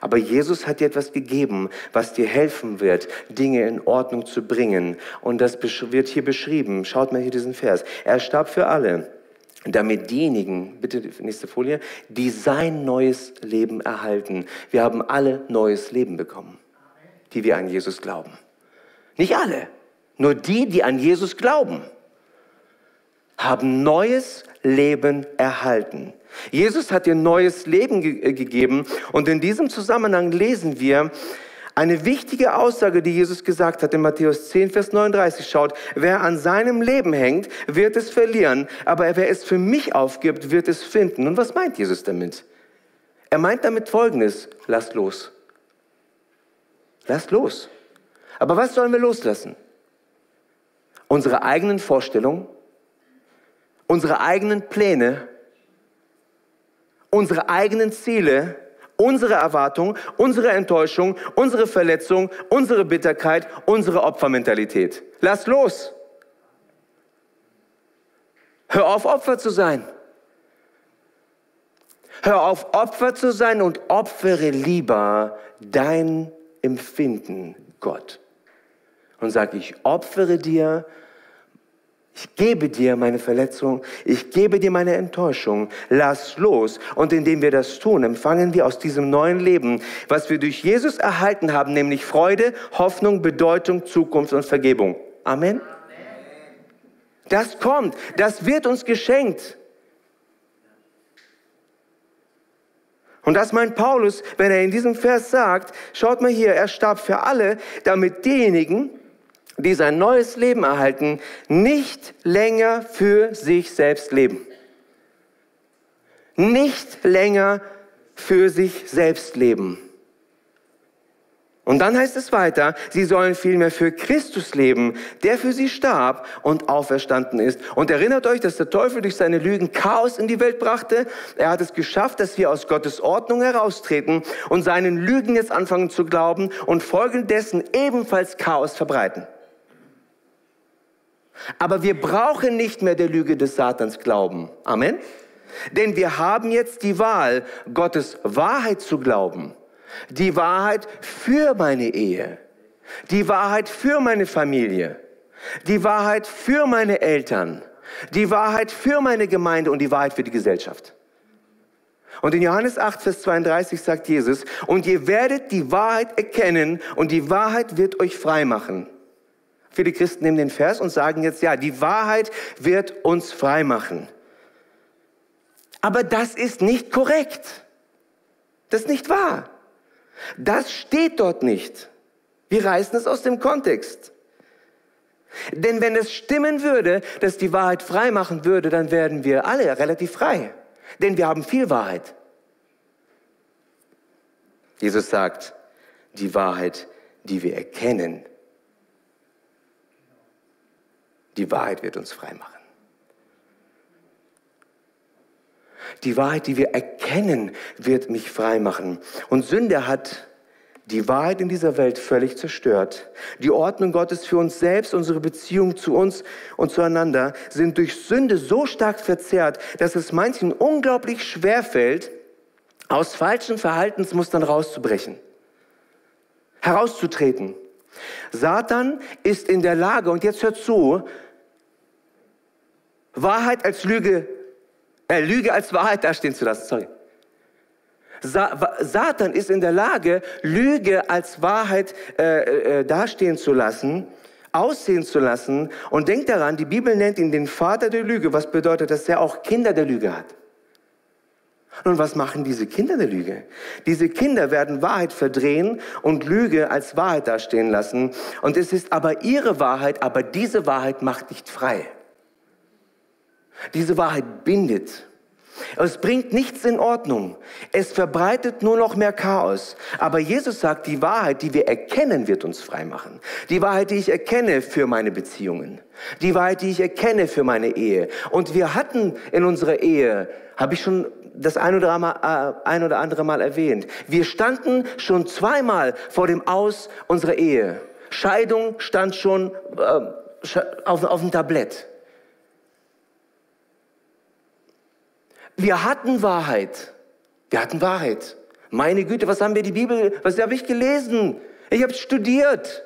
Aber Jesus hat dir etwas gegeben, was dir helfen wird, Dinge in Ordnung zu bringen. Und das wird hier beschrieben. Schaut mal hier diesen Vers. Er starb für alle, damit diejenigen, bitte nächste Folie, die sein neues Leben erhalten. Wir haben alle neues Leben bekommen die wir an Jesus glauben. Nicht alle, nur die, die an Jesus glauben, haben neues Leben erhalten. Jesus hat dir neues Leben ge äh, gegeben und in diesem Zusammenhang lesen wir eine wichtige Aussage, die Jesus gesagt hat in Matthäus 10, Vers 39. Schaut, wer an seinem Leben hängt, wird es verlieren, aber wer es für mich aufgibt, wird es finden. Und was meint Jesus damit? Er meint damit Folgendes, lasst los. Lasst los. Aber was sollen wir loslassen? Unsere eigenen Vorstellungen, unsere eigenen Pläne, unsere eigenen Ziele, unsere Erwartung, unsere Enttäuschung, unsere Verletzung, unsere Bitterkeit, unsere Opfermentalität. Lass los. Hör auf, Opfer zu sein. Hör auf, Opfer zu sein und opfere lieber dein Empfinden, Gott. Und sag, ich opfere dir ich gebe dir meine Verletzung, ich gebe dir meine Enttäuschung, lass los. Und indem wir das tun, empfangen wir aus diesem neuen Leben, was wir durch Jesus erhalten haben, nämlich Freude, Hoffnung, Bedeutung, Zukunft und Vergebung. Amen. Das kommt, das wird uns geschenkt. Und das meint Paulus, wenn er in diesem Vers sagt, schaut mal hier, er starb für alle, damit diejenigen, die sein neues Leben erhalten, nicht länger für sich selbst leben. Nicht länger für sich selbst leben. Und dann heißt es weiter, sie sollen vielmehr für Christus leben, der für sie starb und auferstanden ist. Und erinnert euch, dass der Teufel durch seine Lügen Chaos in die Welt brachte. Er hat es geschafft, dass wir aus Gottes Ordnung heraustreten und seinen Lügen jetzt anfangen zu glauben und folgendessen ebenfalls Chaos verbreiten. Aber wir brauchen nicht mehr der Lüge des Satans glauben. Amen. Denn wir haben jetzt die Wahl, Gottes Wahrheit zu glauben. Die Wahrheit für meine Ehe. Die Wahrheit für meine Familie. Die Wahrheit für meine Eltern. Die Wahrheit für meine Gemeinde und die Wahrheit für die Gesellschaft. Und in Johannes 8, Vers 32 sagt Jesus, und ihr werdet die Wahrheit erkennen und die Wahrheit wird euch frei machen. Viele Christen nehmen den Vers und sagen jetzt, ja, die Wahrheit wird uns frei machen. Aber das ist nicht korrekt. Das ist nicht wahr. Das steht dort nicht. Wir reißen es aus dem Kontext. Denn wenn es stimmen würde, dass die Wahrheit frei machen würde, dann werden wir alle relativ frei. Denn wir haben viel Wahrheit. Jesus sagt, die Wahrheit, die wir erkennen, Die Wahrheit wird uns frei machen. Die Wahrheit, die wir erkennen, wird mich frei machen. Und Sünde hat die Wahrheit in dieser Welt völlig zerstört. Die Ordnung Gottes für uns selbst, unsere Beziehung zu uns und zueinander sind durch Sünde so stark verzerrt, dass es manchen unglaublich schwer fällt, aus falschen Verhaltensmustern rauszubrechen, herauszutreten. Satan ist in der Lage, und jetzt hört zu, Wahrheit als Lüge, Lüge als Wahrheit dastehen zu lassen. Sorry. Sa Satan ist in der Lage, Lüge als Wahrheit äh, äh, dastehen zu lassen, aussehen zu lassen. Und denkt daran, die Bibel nennt ihn den Vater der Lüge, was bedeutet, dass er auch Kinder der Lüge hat. Und was machen diese Kinder der Lüge? Diese Kinder werden Wahrheit verdrehen und Lüge als Wahrheit dastehen lassen. Und es ist aber ihre Wahrheit, aber diese Wahrheit macht nicht frei. Diese Wahrheit bindet. Es bringt nichts in Ordnung. Es verbreitet nur noch mehr Chaos. Aber Jesus sagt, die Wahrheit, die wir erkennen, wird uns frei machen. Die Wahrheit, die ich erkenne für meine Beziehungen. Die Wahrheit, die ich erkenne für meine Ehe. Und wir hatten in unserer Ehe, habe ich schon das ein oder, mal, äh, ein oder andere Mal erwähnt, wir standen schon zweimal vor dem Aus unserer Ehe. Scheidung stand schon äh, auf, auf dem Tablett. Wir hatten Wahrheit. Wir hatten Wahrheit. Meine Güte, was haben wir die Bibel, was habe ich gelesen? Ich habe studiert.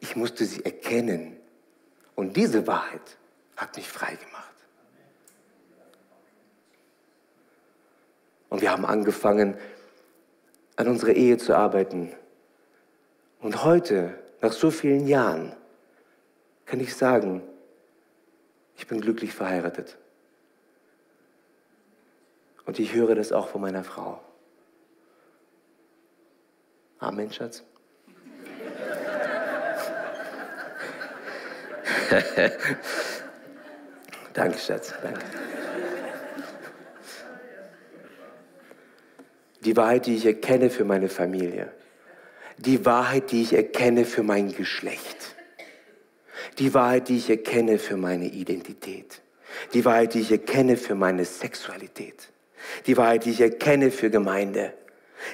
Ich musste sie erkennen. Und diese Wahrheit hat mich frei gemacht. Und wir haben angefangen, an unserer Ehe zu arbeiten. Und heute, nach so vielen Jahren, kann ich sagen, ich bin glücklich verheiratet. Und ich höre das auch von meiner Frau. Amen, Schatz. [laughs] danke, Schatz. Danke. Die Wahrheit, die ich erkenne für meine Familie. Die Wahrheit, die ich erkenne für mein Geschlecht die Wahrheit, die ich erkenne für meine Identität. Die Wahrheit, die ich erkenne für meine Sexualität. Die Wahrheit, die ich erkenne für Gemeinde.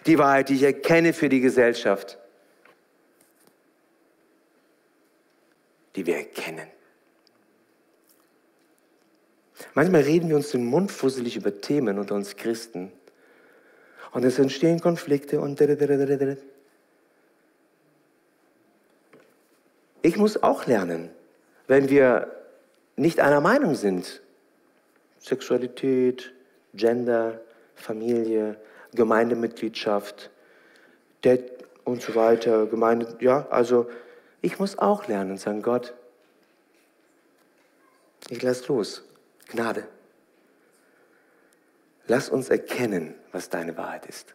Die Wahrheit, die ich erkenne für die Gesellschaft. Die wir erkennen. Manchmal reden wir uns den Mund fusselig über Themen unter uns Christen. Und es entstehen Konflikte und ich muss auch lernen, wenn wir nicht einer Meinung sind, Sexualität, Gender, Familie, Gemeindemitgliedschaft, und so weiter, Gemeinde, ja, also ich muss auch lernen sagen, Gott, ich lass los. Gnade. Lass uns erkennen, was deine Wahrheit ist.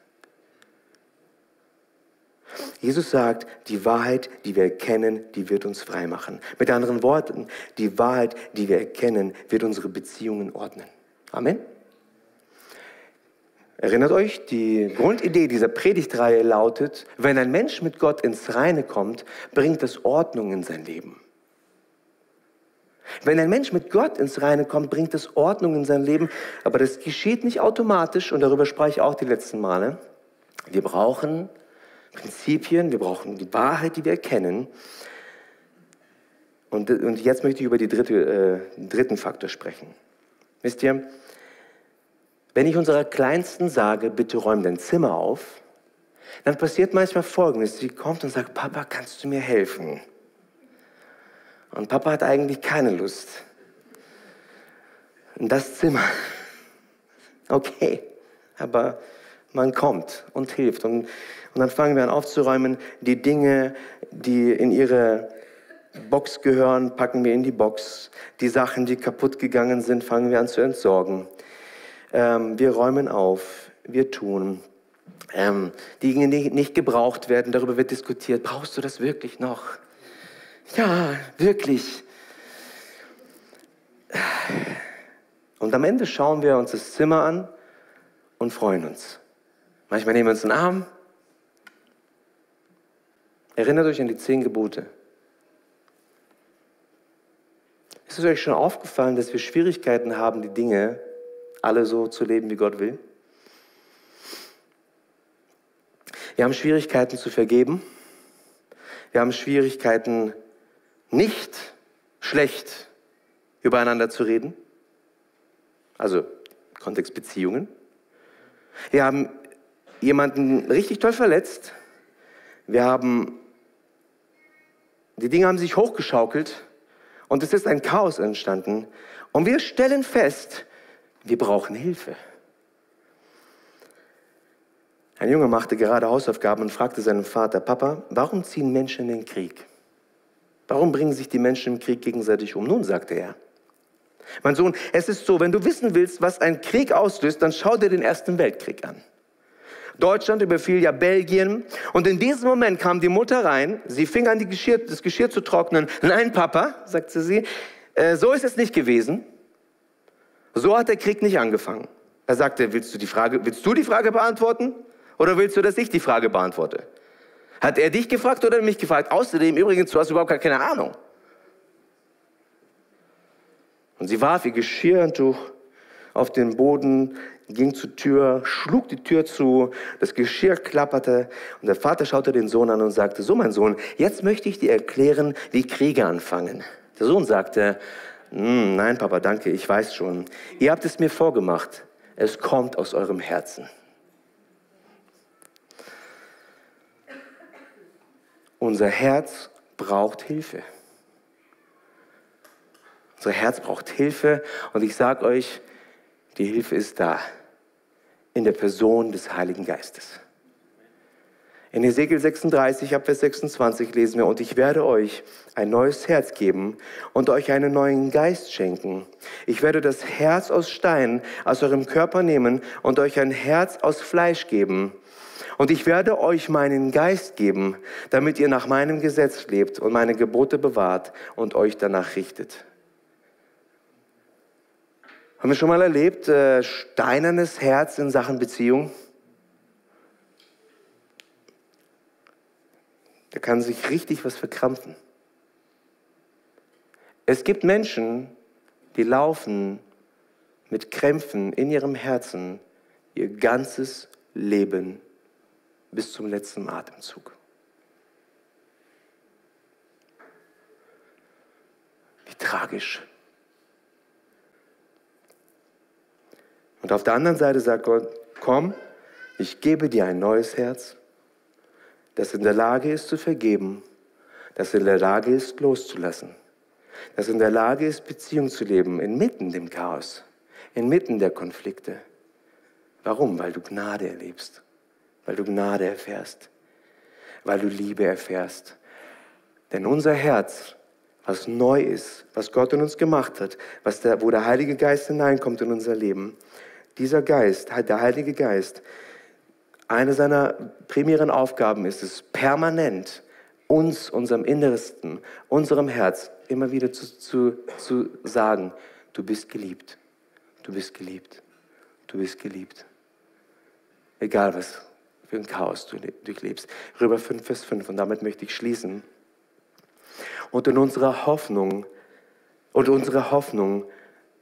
Jesus sagt, die Wahrheit, die wir erkennen, die wird uns frei machen. Mit anderen Worten, die Wahrheit, die wir erkennen, wird unsere Beziehungen ordnen. Amen. Erinnert euch, die Grundidee dieser Predigtreihe lautet, wenn ein Mensch mit Gott ins Reine kommt, bringt es Ordnung in sein Leben. Wenn ein Mensch mit Gott ins Reine kommt, bringt es Ordnung in sein Leben, aber das geschieht nicht automatisch und darüber spreche ich auch die letzten Male. Wir brauchen Prinzipien, wir brauchen die Wahrheit, die wir erkennen. Und, und jetzt möchte ich über den dritte, äh, dritten Faktor sprechen. Wisst ihr, wenn ich unserer Kleinsten sage, bitte räum dein Zimmer auf, dann passiert manchmal Folgendes. Sie kommt und sagt, Papa, kannst du mir helfen? Und Papa hat eigentlich keine Lust. In das Zimmer. [laughs] Okay, aber man kommt und hilft. Und, und dann fangen wir an aufzuräumen. Die Dinge, die in ihre Box gehören, packen wir in die Box. Die Sachen, die kaputt gegangen sind, fangen wir an zu entsorgen. Ähm, wir räumen auf, wir tun. Ähm, die Dinge, die nicht gebraucht werden, darüber wird diskutiert. Brauchst du das wirklich noch? Ja, wirklich. Und am Ende schauen wir uns das Zimmer an und freuen uns. Manchmal nehmen wir uns einen Arm. Erinnert euch an die zehn Gebote. Ist es euch schon aufgefallen, dass wir Schwierigkeiten haben, die Dinge alle so zu leben, wie Gott will? Wir haben Schwierigkeiten zu vergeben. Wir haben Schwierigkeiten nicht schlecht übereinander zu reden, also Kontext Beziehungen. Wir haben jemanden richtig toll verletzt. Wir haben, die Dinge haben sich hochgeschaukelt und es ist ein Chaos entstanden. Und wir stellen fest, wir brauchen Hilfe. Ein Junge machte gerade Hausaufgaben und fragte seinen Vater, Papa, warum ziehen Menschen in den Krieg? Warum bringen sich die Menschen im Krieg gegenseitig um? Nun, sagte er. Mein Sohn, es ist so, wenn du wissen willst, was ein Krieg auslöst, dann schau dir den Ersten Weltkrieg an. Deutschland überfiel ja Belgien und in diesem Moment kam die Mutter rein, sie fing an, Geschirr, das Geschirr zu trocknen. Nein, Papa, sagte sie, äh, so ist es nicht gewesen. So hat der Krieg nicht angefangen. Er sagte, willst du die Frage, willst du die Frage beantworten oder willst du, dass ich die Frage beantworte? Hat er dich gefragt oder mich gefragt? Außerdem, übrigens, du hast überhaupt gar keine Ahnung. Und sie warf ihr Geschirrtuch auf den Boden, ging zur Tür, schlug die Tür zu, das Geschirr klapperte und der Vater schaute den Sohn an und sagte, so mein Sohn, jetzt möchte ich dir erklären, wie Kriege anfangen. Der Sohn sagte, hm, nein Papa, danke, ich weiß schon. Ihr habt es mir vorgemacht, es kommt aus eurem Herzen. Unser Herz braucht Hilfe. Unser Herz braucht Hilfe und ich sage euch, die Hilfe ist da in der Person des Heiligen Geistes. In Ezekiel 36, Abvers 26 lesen wir, und ich werde euch ein neues Herz geben und euch einen neuen Geist schenken. Ich werde das Herz aus Stein aus eurem Körper nehmen und euch ein Herz aus Fleisch geben und ich werde euch meinen Geist geben, damit ihr nach meinem Gesetz lebt und meine Gebote bewahrt und euch danach richtet. Haben wir schon mal erlebt, äh, steinernes Herz in Sachen Beziehung? Da kann sich richtig was verkrampfen. Es gibt Menschen, die laufen mit Krämpfen in ihrem Herzen ihr ganzes Leben bis zum letzten Atemzug. Wie tragisch. Und auf der anderen Seite sagt Gott, komm, ich gebe dir ein neues Herz, das in der Lage ist zu vergeben, das in der Lage ist loszulassen, das in der Lage ist Beziehung zu leben inmitten dem Chaos, inmitten der Konflikte. Warum? Weil du Gnade erlebst, weil du Gnade erfährst, weil du Liebe erfährst. Denn unser Herz, was neu ist, was Gott in uns gemacht hat, was der, wo der Heilige Geist hineinkommt in unser Leben, dieser Geist, der Heilige Geist, eine seiner primären Aufgaben ist es, permanent uns, unserem Innersten, unserem Herz immer wieder zu, zu, zu sagen, du bist geliebt, du bist geliebt, du bist geliebt. Egal was für ein Chaos du durchlebst. Römer 5, Vers 5, und damit möchte ich schließen. Und in unserer Hoffnung, und unsere Hoffnung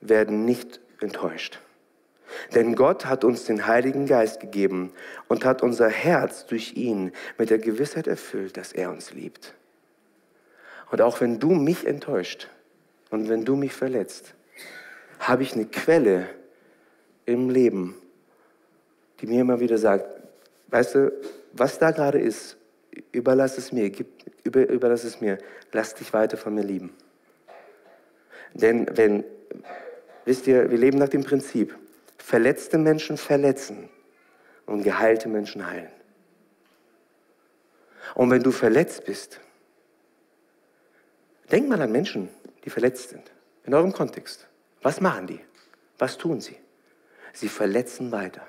werden nicht enttäuscht. Denn Gott hat uns den Heiligen Geist gegeben und hat unser Herz durch ihn mit der Gewissheit erfüllt, dass er uns liebt. Und auch wenn du mich enttäuscht und wenn du mich verletzt, habe ich eine Quelle im Leben, die mir immer wieder sagt, weißt du, was da gerade ist, überlass es mir, gib, über, überlass es mir, lass dich weiter von mir lieben. Denn wenn, wisst ihr, wir leben nach dem Prinzip, verletzte Menschen verletzen und geheilte Menschen heilen. Und wenn du verletzt bist, denk mal an Menschen, die verletzt sind, in eurem Kontext. Was machen die? Was tun sie? Sie verletzen weiter.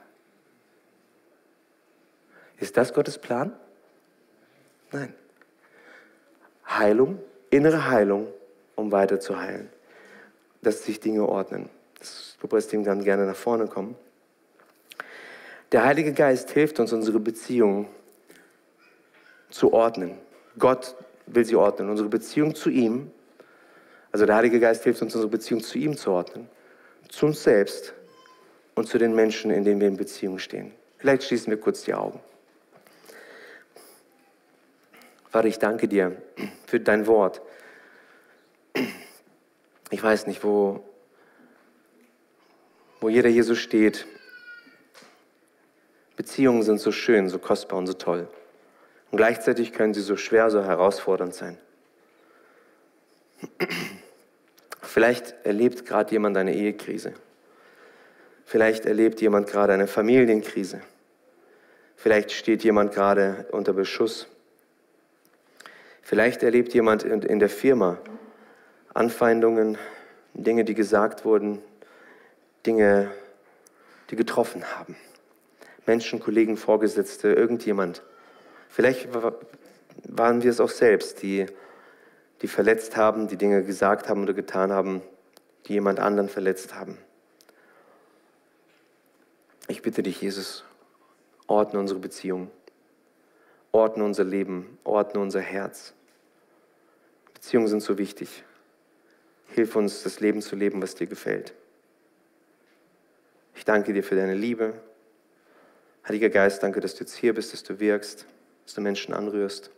Ist das Gottes Plan? Nein. Heilung, innere Heilung, um weiter zu heilen. Dass sich Dinge ordnen. Das Lobpreisteam kann gerne nach vorne kommen. Der Heilige Geist hilft uns, unsere Beziehung zu ordnen. Gott will sie ordnen. Unsere Beziehung zu ihm, also der Heilige Geist hilft uns, unsere Beziehung zu ihm zu ordnen, zu uns selbst und zu den Menschen, in denen wir in Beziehung stehen. Vielleicht schließen wir kurz die Augen. Vater, ich danke dir für dein Wort. Ich weiß nicht, wo wo jeder hier so steht. Beziehungen sind so schön, so kostbar und so toll. Und gleichzeitig können sie so schwer, so herausfordernd sein. Vielleicht erlebt gerade jemand eine Ehekrise. Vielleicht erlebt jemand gerade eine Familienkrise. Vielleicht steht jemand gerade unter Beschuss. Vielleicht erlebt jemand in der Firma Anfeindungen, Dinge, die gesagt wurden, Dinge, die getroffen haben. Menschen, Kollegen, Vorgesetzte, irgendjemand. Vielleicht waren wir es auch selbst, die, die verletzt haben, die Dinge gesagt haben oder getan haben, die jemand anderen verletzt haben. Ich bitte dich, Jesus, ordne unsere Beziehung, ordne unser Leben, ordne unser Herz. Beziehungen sind so wichtig. Hilf uns, das Leben zu leben, was dir gefällt. Ich danke dir für deine Liebe. Heiliger Geist, danke, dass du jetzt hier bist, dass du wirkst, dass du Menschen anrührst.